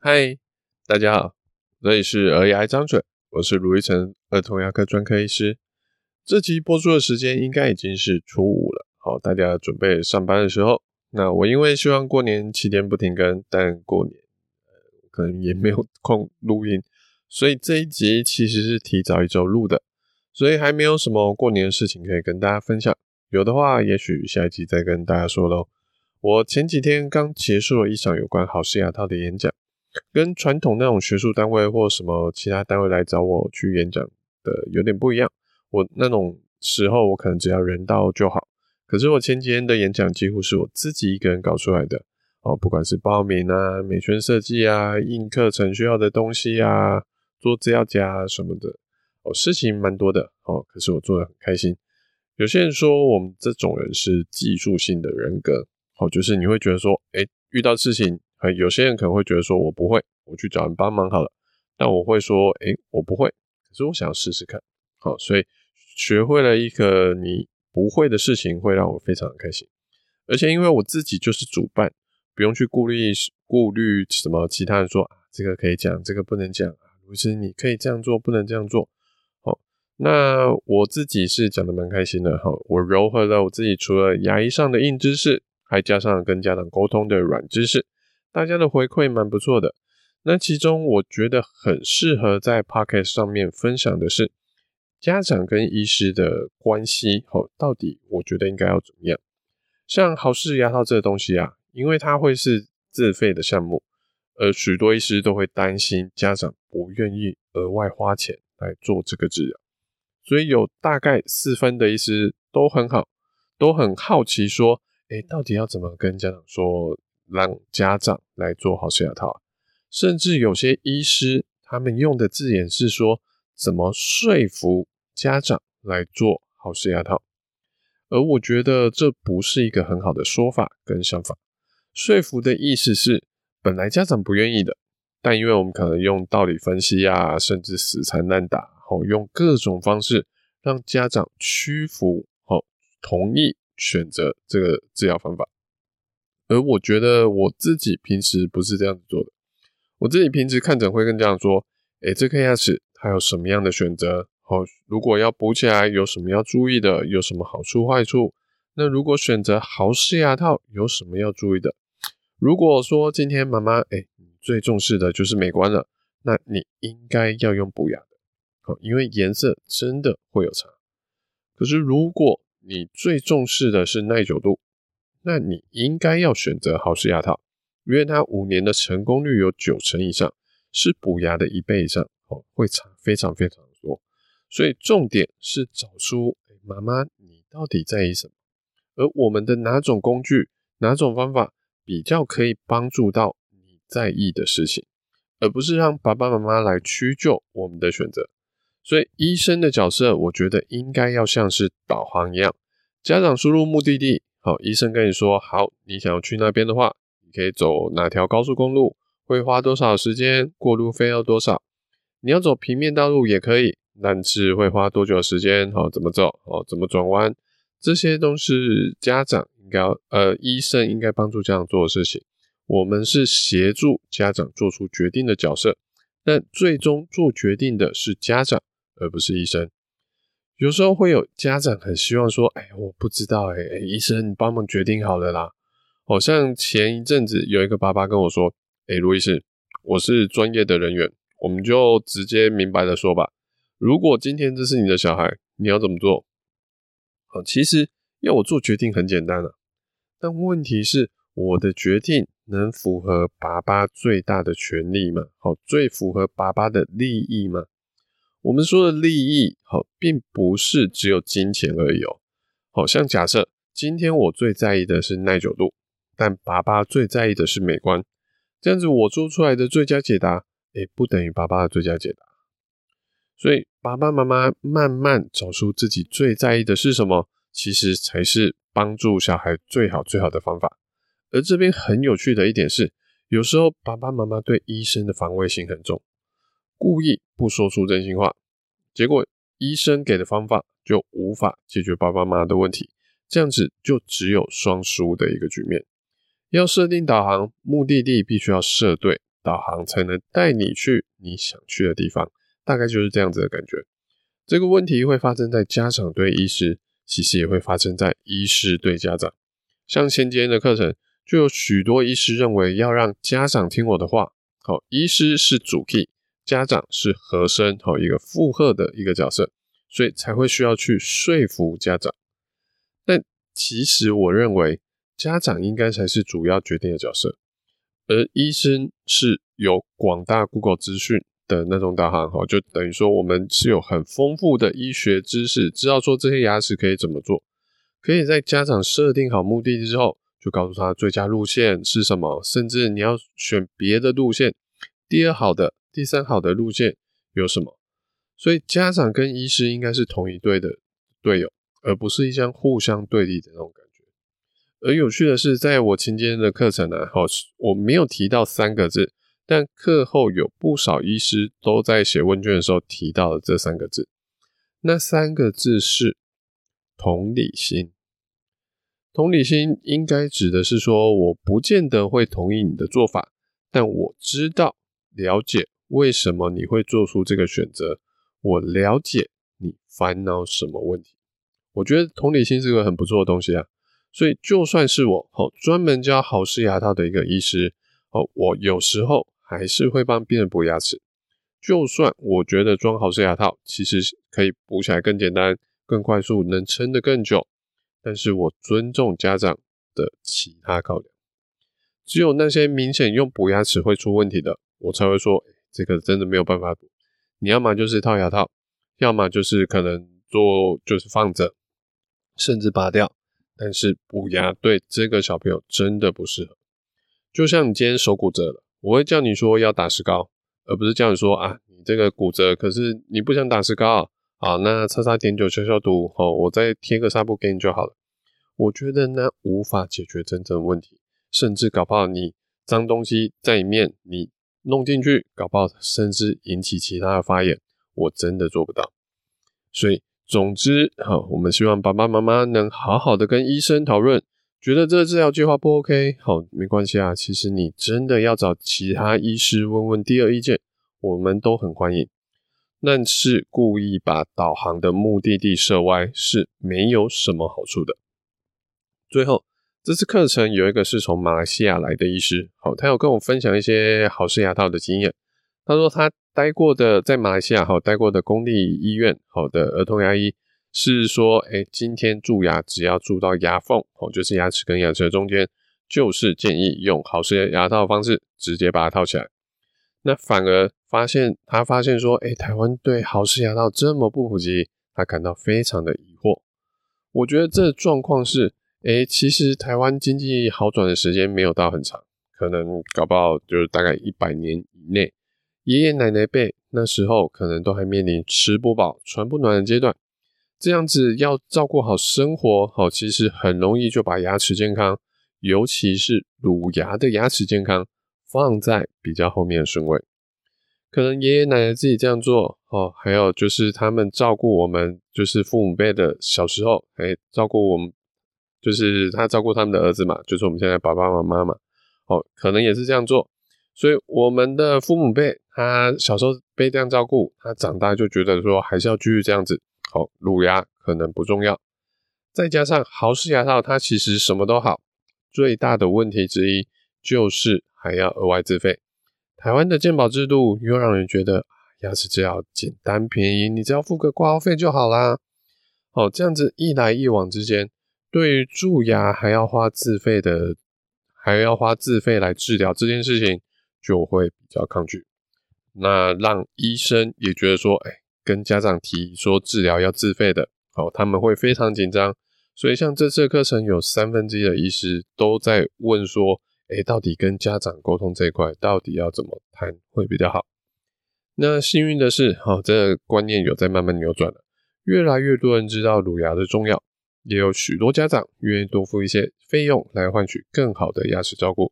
嗨，大家好，这里是儿牙张嘴，我是卢一成儿童牙科专科医师。这期播出的时间应该已经是初五了，好，大家准备上班的时候。那我因为希望过年七天不停更，但过年呃可能也没有 空录音，所以这一集其实是提早一周录的，所以还没有什么过年的事情可以跟大家分享。有的话，也许下一集再跟大家说喽。我前几天刚结束了一场有关好事牙套的演讲。跟传统那种学术单位或什么其他单位来找我去演讲的有点不一样。我那种时候，我可能只要人到就好。可是我前几天的演讲几乎是我自己一个人搞出来的哦，不管是报名啊、美宣设计啊、印课程需要的东西啊、做资料夹什么的哦，事情蛮多的哦。可是我做得很开心。有些人说我们这种人是技术性的人格哦，就是你会觉得说，哎，遇到事情。有些人可能会觉得说，我不会，我去找人帮忙好了。但我会说，诶，我不会，可是我想要试试看。好，所以学会了一个你不会的事情，会让我非常的开心。而且因为我自己就是主办，不用去顾虑顾虑什么其他人说啊，这个可以讲，这个不能讲啊。不是你可以这样做，不能这样做。好，那我自己是讲的蛮开心的。好，我糅合了我自己除了牙医上的硬知识，还加上跟家长沟通的软知识。大家的回馈蛮不错的，那其中我觉得很适合在 Podcast 上面分享的是家长跟医师的关系，哦，到底我觉得应该要怎么样？像好事牙套这个东西啊，因为它会是自费的项目，而许多医师都会担心家长不愿意额外花钱来做这个治疗，所以有大概四分的医师都很好，都很好奇说，诶，到底要怎么跟家长说？让家长来做好事牙套，甚至有些医师他们用的字眼是说，怎么说服家长来做好事牙套，而我觉得这不是一个很好的说法跟想法。说服的意思是，本来家长不愿意的，但因为我们可能用道理分析啊，甚至死缠烂打，好用各种方式让家长屈服，好同意选择这个治疗方法。而我觉得我自己平时不是这样子做的。我自己平时看诊会跟家长说：“诶，这颗牙齿它有什么样的选择？好，如果要补起来，有什么要注意的？有什么好处坏处？那如果选择好事牙套，有什么要注意的？如果说今天妈妈，诶，你最重视的就是美观了，那你应该要用补牙的，好，因为颜色真的会有差。可是如果你最重视的是耐久度，那你应该要选择好事牙套，因为它五年的成功率有九成以上，是补牙的一倍以上，哦，会差非常非常多。所以重点是找出，妈妈你到底在意什么，而我们的哪种工具、哪种方法比较可以帮助到你在意的事情，而不是让爸爸妈妈来屈就我们的选择。所以医生的角色，我觉得应该要像是导航一样，家长输入目的地。好，医生跟你说，好，你想要去那边的话，你可以走哪条高速公路，会花多少时间，过路费要多少？你要走平面道路也可以，但是会花多久时间？好，怎么走？哦，怎么转弯？这些都是家长应该，呃，医生应该帮助家长做的事情。我们是协助家长做出决定的角色，但最终做决定的是家长，而不是医生。有时候会有家长很希望说：“哎，我不知道，哎，医生，你帮忙决定好了啦。”好像前一阵子有一个爸爸跟我说：“哎，卢医师，我是专业的人员，我们就直接明白的说吧。如果今天这是你的小孩，你要怎么做？”好，其实要我做决定很简单了，但问题是我的决定能符合爸爸最大的权利吗？好，最符合爸爸的利益吗？我们说的利益，好，并不是只有金钱而已哦。好像假设今天我最在意的是耐久度，但爸爸最在意的是美观，这样子我做出来的最佳解答，诶，不等于爸爸的最佳解答。所以爸爸妈妈慢慢找出自己最在意的是什么，其实才是帮助小孩最好最好的方法。而这边很有趣的一点是，有时候爸爸妈妈对医生的防卫心很重。故意不说出真心话，结果医生给的方法就无法解决爸爸妈妈的问题，这样子就只有双输的一个局面。要设定导航目的地，必须要设对，导航才能带你去你想去的地方，大概就是这样子的感觉。这个问题会发生在家长对医师，其实也会发生在医师对家长。像前几天的课程，就有许多医师认为要让家长听我的话，好，医师是主 key，家长是和声，好，一个附和的一个角色，所以才会需要去说服家长。但其实我认为，家长应该才是主要决定的角色，而医生是有广大 Google 资讯的那种导航，哈，就等于说我们是有很丰富的医学知识，知道说这些牙齿可以怎么做，可以在家长设定好目的之后。就告诉他最佳路线是什么，甚至你要选别的路线，第二好的、第三好的路线有什么？所以家长跟医师应该是同一队的队友，而不是一相互相对立的那种感觉。而有趣的是，在我今天的课程呢，好，我没有提到三个字，但课后有不少医师都在写问卷的时候提到了这三个字，那三个字是同理心。同理心应该指的是说，我不见得会同意你的做法，但我知道、了解为什么你会做出这个选择，我了解你烦恼什么问题。我觉得同理心是个很不错的东西啊。所以就算是我哦，专门教豪氏牙套的一个医师哦，我有时候还是会帮病人补牙齿。就算我觉得装豪氏牙套其实可以补起来更简单、更快速，能撑得更久。但是我尊重家长的其他考量，只有那些明显用补牙齿会出问题的，我才会说，这个真的没有办法补。你要么就是套牙套，要么就是可能做就是放着，甚至拔掉。但是补牙对这个小朋友真的不适合。就像你今天手骨折了，我会叫你说要打石膏，而不是叫你说啊，你这个骨折，可是你不想打石膏，好，那擦擦碘酒消消毒，哦，我再贴个纱布给你就好了。我觉得那无法解决真正问题，甚至搞不好你脏东西在里面，你弄进去，搞不好甚至引起其他的发炎，我真的做不到。所以，总之，好，我们希望爸爸妈妈能好好的跟医生讨论，觉得这治疗计划不 OK，好，没关系啊。其实你真的要找其他医师问问第二意见，我们都很欢迎。但是故意把导航的目的地设歪，是没有什么好处的。最后，这次课程有一个是从马来西亚来的医师，好，他有跟我分享一些豪氏牙套的经验。他说他待过的在马来西亚好待过的公立医院，好的儿童牙医是说，哎，今天蛀牙只要蛀到牙缝，哦，就是牙齿跟牙齿的中间，就是建议用豪氏牙套的方式直接把它套起来。那反而发现他发现说，哎，台湾对豪氏牙套这么不普及，他感到非常的疑惑。我觉得这状况是。诶，其实台湾经济好转的时间没有到很长，可能搞不好就是大概一百年以内。爷爷奶奶辈那时候可能都还面临吃不饱、穿不暖的阶段，这样子要照顾好生活，好，其实很容易就把牙齿健康，尤其是乳牙的牙齿健康放在比较后面的顺位。可能爷爷奶奶自己这样做，哦，还有就是他们照顾我们，就是父母辈的小时候，诶，照顾我们。就是他照顾他们的儿子嘛，就是我们现在爸爸妈妈嘛，哦，可能也是这样做，所以我们的父母辈，他小时候被这样照顾，他长大就觉得说还是要继续这样子，好，乳牙可能不重要，再加上豪氏牙套，它其实什么都好，最大的问题之一就是还要额外自费，台湾的健保制度又让人觉得牙齿只要简单便宜，你只要付个挂号费就好啦，好，这样子一来一往之间。对于蛀牙还要花自费的，还要花自费来治疗这件事情，就会比较抗拒。那让医生也觉得说，哎，跟家长提说治疗要自费的，哦，他们会非常紧张。所以像这次课程，有三分之一的医师都在问说，哎，到底跟家长沟通这一块，到底要怎么谈会比较好？那幸运的是，好，这个观念有在慢慢扭转了，越来越多人知道乳牙的重要。也有许多家长愿意多付一些费用来换取更好的牙齿照顾，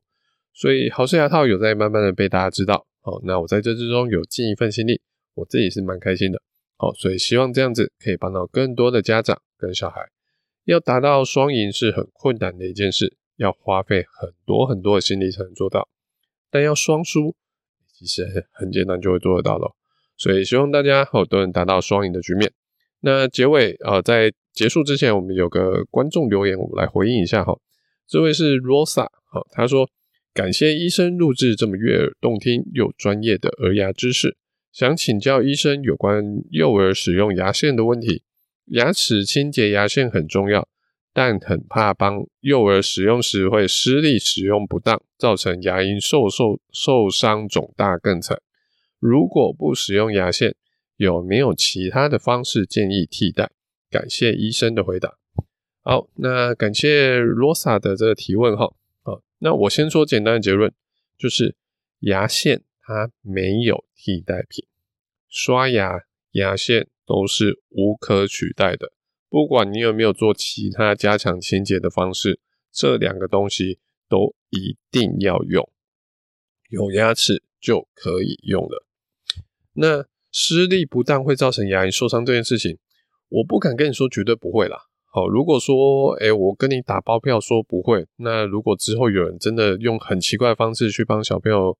所以豪氏牙套有在慢慢的被大家知道。好，那我在这之中有尽一份心力，我自己是蛮开心的。好，所以希望这样子可以帮到更多的家长跟小孩。要达到双赢是很困难的一件事，要花费很多很多的心力才能做到。但要双输，其实很简单就会做得到了。所以希望大家好都能达到双赢的局面。那结尾呃，在结束之前，我们有个观众留言，我们来回应一下哈。这位是 Rosa，好，他说感谢医生录制这么悦耳动听又专业的儿牙知识，想请教医生有关幼儿使用牙线的问题。牙齿清洁牙线很重要，但很怕帮幼儿使用时会失力使用不当，造成牙龈受受受伤肿大更惨。如果不使用牙线，有没有其他的方式建议替代？感谢医生的回答。好，那感谢罗萨的这个提问哈。好，那我先说简单的结论，就是牙线它没有替代品，刷牙、牙线都是无可取代的。不管你有没有做其他加强清洁的方式，这两个东西都一定要用。有牙齿就可以用了。那施力不当会造成牙龈受伤这件事情，我不敢跟你说绝对不会啦。好，如果说，诶、欸、我跟你打包票说不会，那如果之后有人真的用很奇怪的方式去帮小朋友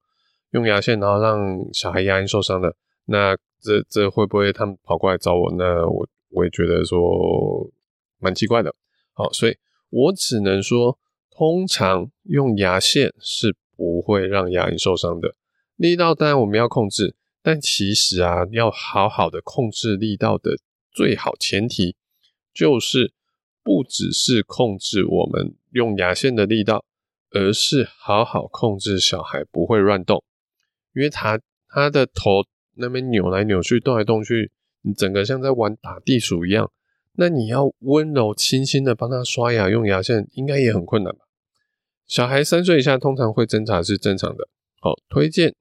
用牙线，然后让小孩牙龈受伤了，那这这会不会他们跑过来找我？那我我也觉得说蛮奇怪的。好，所以我只能说，通常用牙线是不会让牙龈受伤的，力道当然我们要控制。但其实啊，要好好的控制力道的最好前提，就是不只是控制我们用牙线的力道，而是好好控制小孩不会乱动，因为他他的头那边扭来扭去、动来动去，你整个像在玩打地鼠一样。那你要温柔轻轻的帮他刷牙用牙线，应该也很困难吧？小孩三岁以下通常会挣扎是正常的，好，推荐。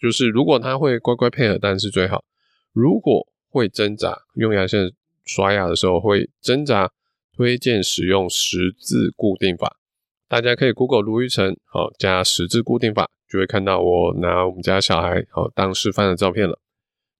就是如果他会乖乖配合，当然是最好。如果会挣扎，用牙线刷牙的时候会挣扎，推荐使用十字固定法。大家可以 Google 卢昱丞，好，加十字固定法，就会看到我拿我们家小孩好当示范的照片了。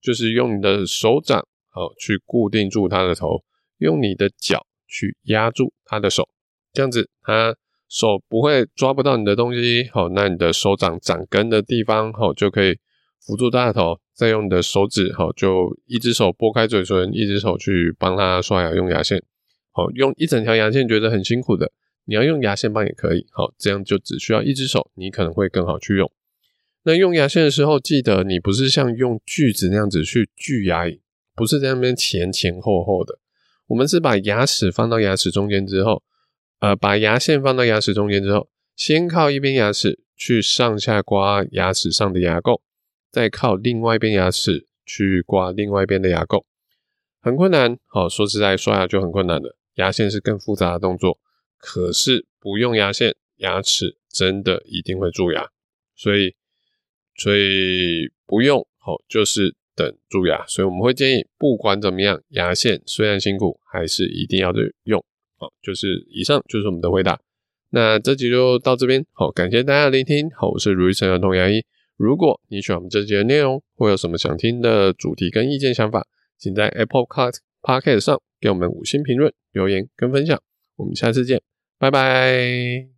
就是用你的手掌好去固定住他的头，用你的脚去压住他的手，这样子他。手不会抓不到你的东西，好，那你的手掌掌根的地方，好，就可以扶住他的头，再用你的手指，好，就一只手拨开嘴唇，一只手去帮他刷牙用牙线，好，用一整条牙线觉得很辛苦的，你要用牙线棒也可以，好，这样就只需要一只手，你可能会更好去用。那用牙线的时候，记得你不是像用锯子那样子去锯牙龈，不是在那边前前后后的，我们是把牙齿放到牙齿中间之后。呃，把牙线放到牙齿中间之后，先靠一边牙齿去上下刮牙齿上的牙垢，再靠另外一边牙齿去刮另外一边的牙垢，很困难。好，说实在，刷牙就很困难了。牙线是更复杂的动作，可是不用牙线，牙齿真的一定会蛀牙。所以，所以不用好，就是等蛀牙。所以我们会建议，不管怎么样，牙线虽然辛苦，还是一定要用。好，就是以上就是我们的回答。那这集就到这边，好，感谢大家的聆听。好，我是卢昱丞儿童牙医。如果你喜欢我们这集的内容，或有什么想听的主题跟意见想法，请在 Apple Card Podcast 上给我们五星评论、留言跟分享。我们下次见，拜拜。